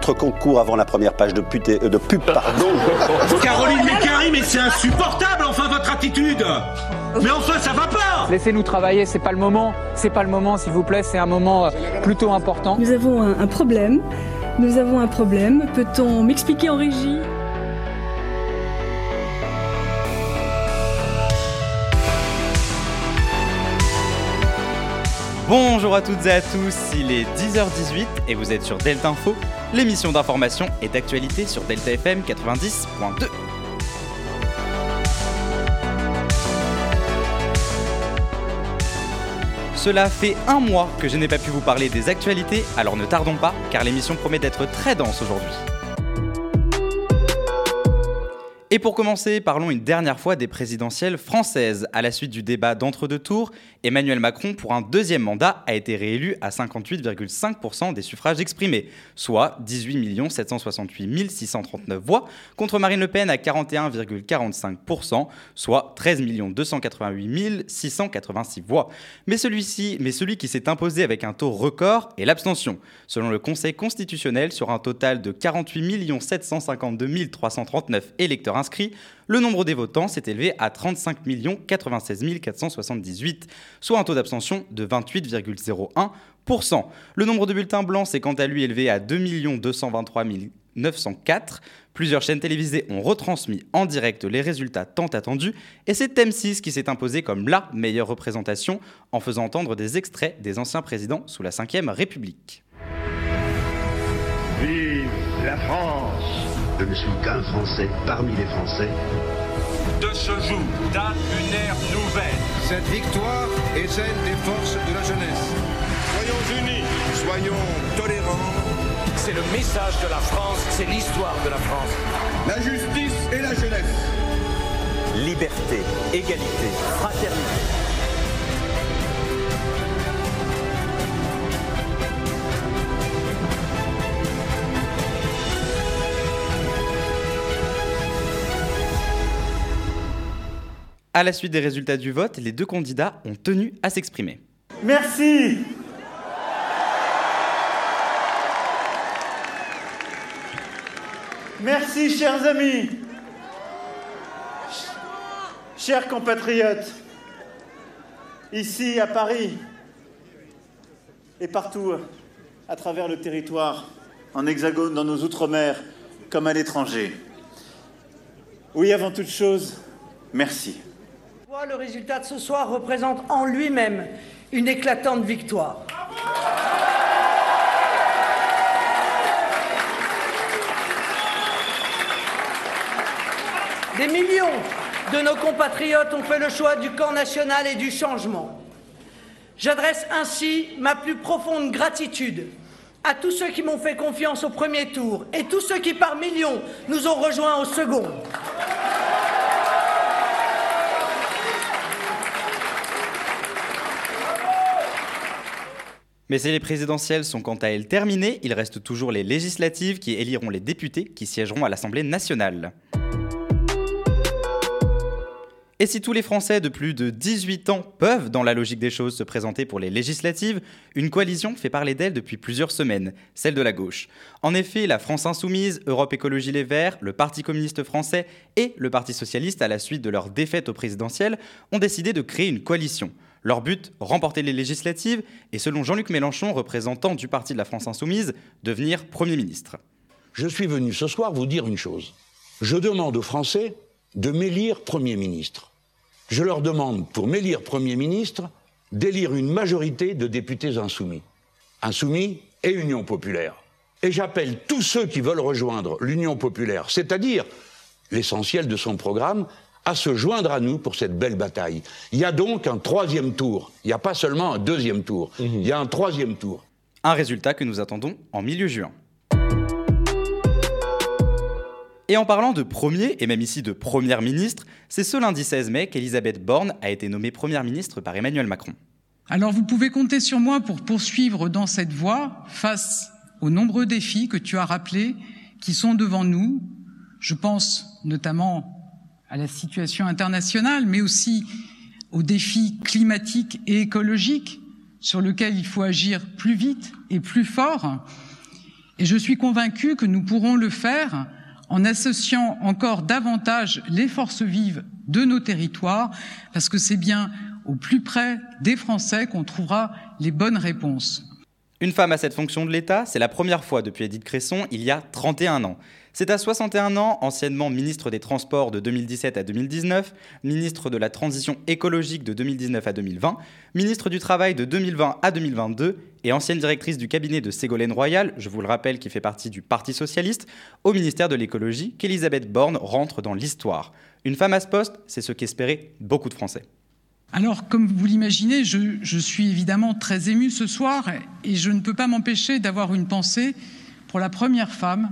votre concours avant la première page de, pute, de pub, pardon. Caroline Mécari, mais c'est insupportable, enfin, votre attitude Mais enfin, ça va pas Laissez-nous travailler, c'est pas le moment. C'est pas le moment, s'il vous plaît, c'est un moment euh, plutôt important. Nous avons un, un problème. Nous avons un problème. Peut-on m'expliquer en régie? Bonjour à toutes et à tous, il est 10h18 et vous êtes sur Delta Info, l'émission d'information et d'actualité sur Delta FM 90.2. Cela fait un mois que je n'ai pas pu vous parler des actualités, alors ne tardons pas, car l'émission promet d'être très dense aujourd'hui. Et pour commencer, parlons une dernière fois des présidentielles françaises. À la suite du débat d'entre-deux tours, Emmanuel Macron, pour un deuxième mandat, a été réélu à 58,5% des suffrages exprimés, soit 18 768 639 voix, contre Marine Le Pen à 41,45%, soit 13 288 686 voix. Mais celui-ci, mais celui qui s'est imposé avec un taux record est l'abstention. Selon le Conseil constitutionnel, sur un total de 48 752 339 électeurs inscrits, le nombre des votants s'est élevé à 35 96 478, soit un taux d'abstention de 28,01%. Le nombre de bulletins blancs s'est quant à lui élevé à 2 223 904. Plusieurs chaînes télévisées ont retransmis en direct les résultats tant attendus, et c'est M6 qui s'est imposé comme la meilleure représentation en faisant entendre des extraits des anciens présidents sous la Ve République. Vive la France Je ne suis qu'un Français parmi les Français. De ce jour date une ère nouvelle. Cette victoire est celle des forces de la jeunesse. Soyons unis, soyons tolérants. C'est le message de la France, c'est l'histoire de la France. La justice et la jeunesse. Liberté, égalité, fraternité. À la suite des résultats du vote, les deux candidats ont tenu à s'exprimer. Merci. Merci, chers amis. Chers compatriotes, ici à Paris et partout à travers le territoire, en hexagone, dans nos outre-mer, comme à l'étranger. Oui, avant toute chose, merci. Le résultat de ce soir représente en lui-même une éclatante victoire. Des millions de nos compatriotes ont fait le choix du camp national et du changement. J'adresse ainsi ma plus profonde gratitude à tous ceux qui m'ont fait confiance au premier tour et tous ceux qui par millions nous ont rejoints au second. Mais si les présidentielles sont quant à elles terminées, il reste toujours les législatives qui éliront les députés qui siégeront à l'Assemblée nationale. Et si tous les Français de plus de 18 ans peuvent, dans la logique des choses, se présenter pour les législatives, une coalition fait parler d'elle depuis plusieurs semaines, celle de la gauche. En effet, la France Insoumise, Europe Écologie Les Verts, le Parti communiste français et le Parti socialiste, à la suite de leur défaite au présidentiel, ont décidé de créer une coalition. Leur but, remporter les législatives et, selon Jean-Luc Mélenchon, représentant du Parti de la France Insoumise, devenir Premier ministre. Je suis venu ce soir vous dire une chose. Je demande aux Français de m'élire Premier ministre je leur demande, pour m'élire Premier ministre, d'élire une majorité de députés insoumis. Insoumis et Union populaire. Et j'appelle tous ceux qui veulent rejoindre l'Union populaire, c'est-à-dire l'essentiel de son programme, à se joindre à nous pour cette belle bataille. Il y a donc un troisième tour. Il n'y a pas seulement un deuxième tour. Il y a un troisième tour. Un résultat que nous attendons en milieu juin. Et en parlant de premier, et même ici de première ministre, c'est ce lundi 16 mai qu'Elisabeth Borne a été nommée première ministre par Emmanuel Macron. Alors vous pouvez compter sur moi pour poursuivre dans cette voie face aux nombreux défis que tu as rappelés qui sont devant nous. Je pense notamment à la situation internationale, mais aussi aux défis climatiques et écologiques sur lesquels il faut agir plus vite et plus fort. Et je suis convaincue que nous pourrons le faire en associant encore davantage les forces vives de nos territoires, parce que c'est bien au plus près des Français qu'on trouvera les bonnes réponses. Une femme à cette fonction de l'État, c'est la première fois depuis Édith Cresson, il y a 31 ans. C'est à 61 ans, anciennement ministre des Transports de 2017 à 2019, ministre de la Transition écologique de 2019 à 2020, ministre du Travail de 2020 à 2022 et ancienne directrice du cabinet de Ségolène Royal, je vous le rappelle qui fait partie du Parti socialiste, au ministère de l'écologie, qu'Elisabeth Borne rentre dans l'histoire. Une femme à ce poste, c'est ce qu'espéraient beaucoup de Français. Alors, comme vous l'imaginez, je, je, suis évidemment très ému ce soir et je ne peux pas m'empêcher d'avoir une pensée pour la première femme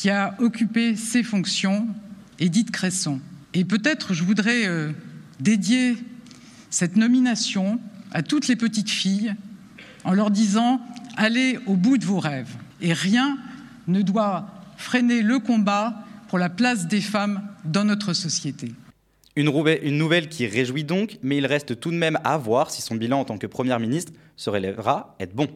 qui a occupé ces fonctions, Édith Cresson. Et peut-être je voudrais euh, dédier cette nomination à toutes les petites filles en leur disant allez au bout de vos rêves et rien ne doit freiner le combat pour la place des femmes dans notre société. Une, une nouvelle qui réjouit donc, mais il reste tout de même à voir si son bilan en tant que Première ministre se relèvera être bon.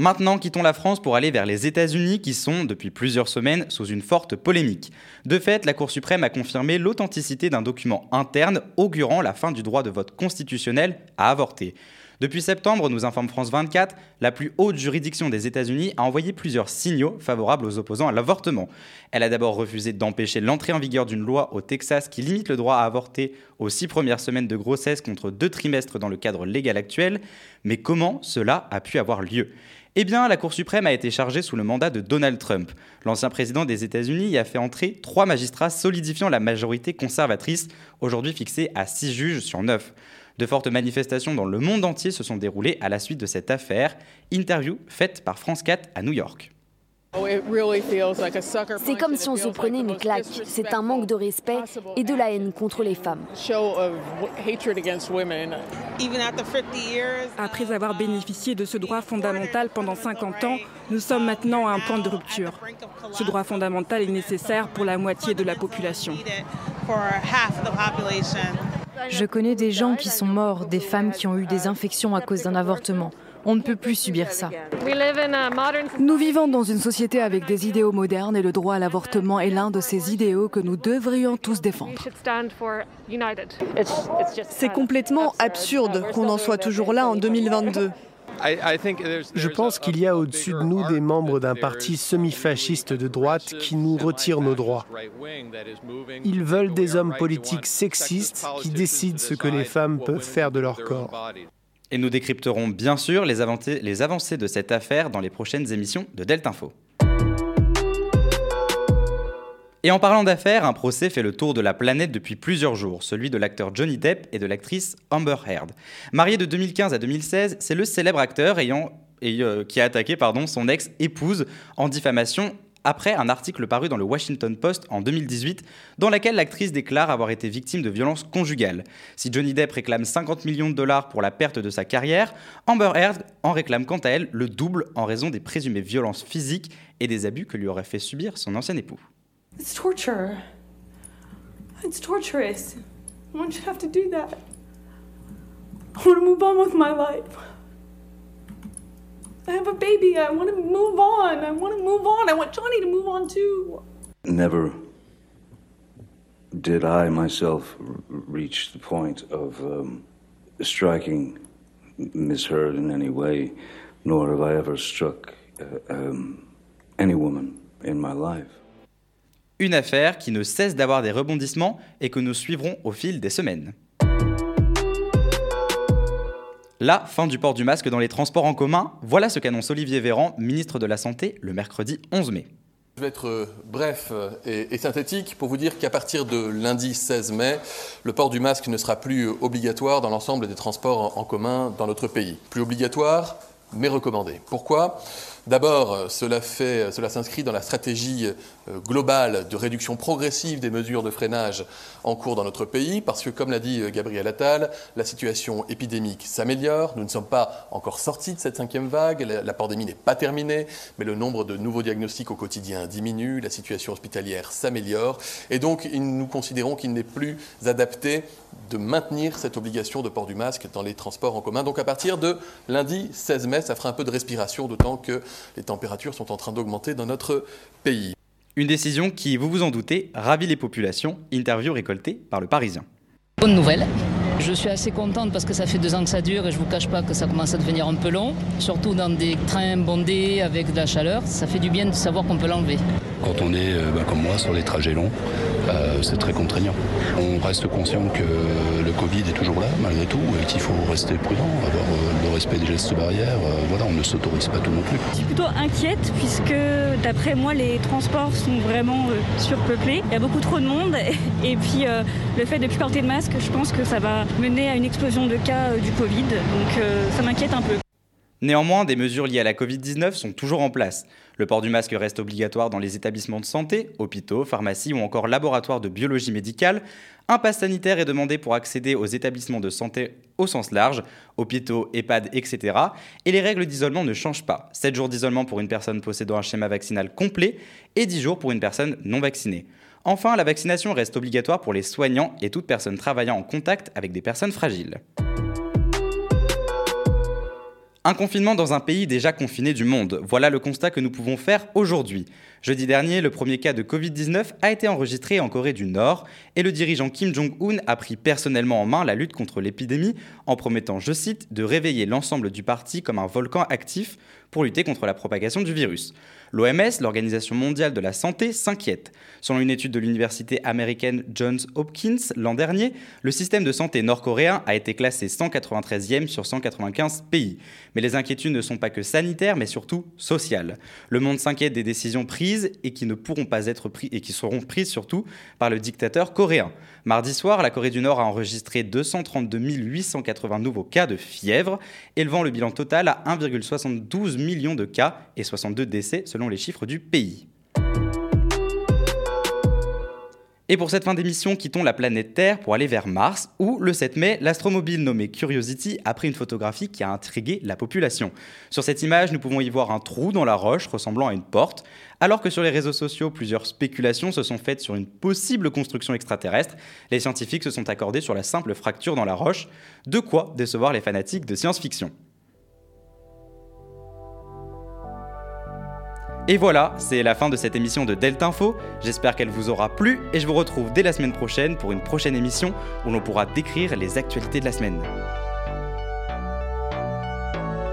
Maintenant, quittons la France pour aller vers les États-Unis qui sont, depuis plusieurs semaines, sous une forte polémique. De fait, la Cour suprême a confirmé l'authenticité d'un document interne augurant la fin du droit de vote constitutionnel à avorter. Depuis septembre, nous informe France 24, la plus haute juridiction des États-Unis a envoyé plusieurs signaux favorables aux opposants à l'avortement. Elle a d'abord refusé d'empêcher l'entrée en vigueur d'une loi au Texas qui limite le droit à avorter aux six premières semaines de grossesse contre deux trimestres dans le cadre légal actuel. Mais comment cela a pu avoir lieu? Eh bien, la Cour suprême a été chargée sous le mandat de Donald Trump. L'ancien président des États-Unis y a fait entrer trois magistrats solidifiant la majorité conservatrice, aujourd'hui fixée à six juges sur neuf. De fortes manifestations dans le monde entier se sont déroulées à la suite de cette affaire. Interview faite par France 4 à New York. C'est comme si on se prenait une claque. C'est un manque de respect et de la haine contre les femmes. Après avoir bénéficié de ce droit fondamental pendant 50 ans, nous sommes maintenant à un point de rupture. Ce droit fondamental est nécessaire pour la moitié de la population. Je connais des gens qui sont morts, des femmes qui ont eu des infections à cause d'un avortement. On ne peut plus subir ça. Nous vivons dans une société avec des idéaux modernes et le droit à l'avortement est l'un de ces idéaux que nous devrions tous défendre. C'est complètement absurde qu'on en soit toujours là en 2022. Je pense qu'il y a au-dessus de nous des membres d'un parti semi-fasciste de droite qui nous retirent nos droits. Ils veulent des hommes politiques sexistes qui décident ce que les femmes peuvent faire de leur corps. Et nous décrypterons bien sûr les avancées, de cette affaire dans les prochaines émissions de Delta Info. Et en parlant d'affaires, un procès fait le tour de la planète depuis plusieurs jours, celui de l'acteur Johnny Depp et de l'actrice Amber Heard. Marié de 2015 à 2016, c'est le célèbre acteur euh, qui a attaqué pardon, son ex-épouse en diffamation après un article paru dans le Washington Post en 2018 dans lequel l'actrice déclare avoir été victime de violences conjugales. Si Johnny Depp réclame 50 millions de dollars pour la perte de sa carrière, Amber Heard en réclame quant à elle le double en raison des présumées violences physiques et des abus que lui aurait fait subir son ancien époux. It's torture. It's torturous. One should have to do that? I want to move on with my life. I have a baby. I want to move on. I want to move on. I want Johnny to move on too. Never did I myself reach the point of um, striking Miss Heard in any way, nor have I ever struck uh, um, any woman in my life. Une affaire qui ne cesse d'avoir des rebondissements et que nous suivrons au fil des semaines. La fin du port du masque dans les transports en commun, voilà ce qu'annonce Olivier Véran, ministre de la Santé, le mercredi 11 mai. Je vais être euh, bref euh, et, synthétique pour vous dire qu'à partir de lundi 16 mai, le port du masque ne sera plus obligatoire dans l'ensemble des transports en commun dans notre pays. Plus obligatoire, mais recommandé. Pourquoi? D'abord, euh, cela, fait, cela s'inscrit dans la stratégie euh, globale de réduction progressive des mesures de freinage en cours dans notre pays, parce que, comme l'a dit euh, Gabriel Attal, la situation épidémique s'améliore. Nous ne sommes pas encore sortis de cette cinquième vague. La, pandémie n'est pas terminée, mais le nombre de nouveaux diagnostics au quotidien diminue, la situation hospitalière s'améliore. Et donc, nous considérons qu'il n'est plus adapté de maintenir cette obligation de port du masque dans les transports en commun. Donc à partir de lundi 16 mai, ça fera un peu de respiration, d'autant que les températures sont en train d'augmenter dans notre pays. Une décision qui, vous vous en doutez, ravit les populations. Interview récoltée par le Parisien. Bonne nouvelle. Je suis assez contente parce que ça fait deux ans que ça dure et je ne vous cache pas que ça commence à devenir un peu long, surtout dans des trains bondés avec de la chaleur. Ça fait du bien de savoir qu'on peut l'enlever. Quand on est, euh, bah, comme moi, sur les trajets longs, euh, c'est très contraignant. On reste conscient que le Covid est toujours là, malgré tout, et qu'il faut rester prudent, avoir euh, le respect des gestes barrières. voilà, on ne s'autorise pas tout non plus. Je suis plutôt inquiète puisque, d'après moi, les transports sont vraiment surpeuplés. Il y a beaucoup trop de monde, et puis le fait de plus porter de masque, je pense que ça va mener à une explosion de cas du Covid. Donc ça m'inquiète un peu. Néanmoins, des mesures liées à la Covid-19 sont toujours en place. Le port du masque reste obligatoire dans les établissements de santé, hôpitaux, pharmacies ou encore laboratoires de biologie médicale. Un pass sanitaire est demandé pour accéder aux établissements de santé au sens large, hôpitaux, EHPAD, etc. Et les règles d'isolement ne changent pas. 7 jours d'isolement pour une personne possédant un schéma vaccinal complet et 10 jours pour une personne non vaccinée. Enfin, la vaccination reste obligatoire pour les soignants et toute personne travaillant en contact avec des personnes fragiles. Un confinement dans un pays déjà confiné du monde. Voilà le constat que nous pouvons faire aujourd'hui. Jeudi dernier, le premier cas de Covid-19 a été enregistré en Corée du Nord et le dirigeant Kim Jong-un a pris personnellement en main la lutte contre l'épidémie en promettant, je cite, de réveiller l'ensemble du parti comme un volcan actif pour lutter contre la propagation du virus. L'OMS, l'Organisation mondiale de la santé, s'inquiète. Selon une étude de l'université américaine Johns Hopkins l'an dernier, le système de santé nord-coréen a été classé 193e sur 195 pays. Mais les inquiétudes ne sont pas que sanitaires, mais surtout sociales. Le monde s'inquiète des décisions prises et qui ne pourront pas être prises et qui seront prises surtout par le dictateur coréen. Mardi soir, la Corée du Nord a enregistré 232 880 nouveaux cas de fièvre, élevant le bilan total à 1,72 million de cas et 62 décès selon les chiffres du pays. Et pour cette fin d'émission, quittons la planète Terre pour aller vers Mars, où le 7 mai, l'astromobile nommé Curiosity a pris une photographie qui a intrigué la population. Sur cette image, nous pouvons y voir un trou dans la roche ressemblant à une porte, alors que sur les réseaux sociaux, plusieurs spéculations se sont faites sur une possible construction extraterrestre. Les scientifiques se sont accordés sur la simple fracture dans la roche, de quoi décevoir les fanatiques de science-fiction. Et voilà, c'est la fin de cette émission de Delta Info. J'espère qu'elle vous aura plu et je vous retrouve dès la semaine prochaine pour une prochaine émission où l'on pourra décrire les actualités de la semaine.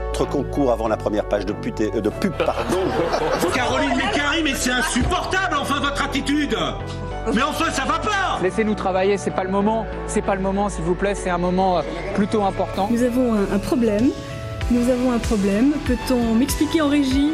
Notre concours avant la première page de, pute euh, de pub, pardon. Caroline Mécari, mais c'est insupportable, enfin, votre attitude mais enfin, ça va pas Laissez-nous travailler, c'est pas le moment. C'est pas le moment, s'il vous plaît, c'est un moment euh, plutôt important. Nous avons un problème. Nous avons un problème. Peut-on m'expliquer en régie?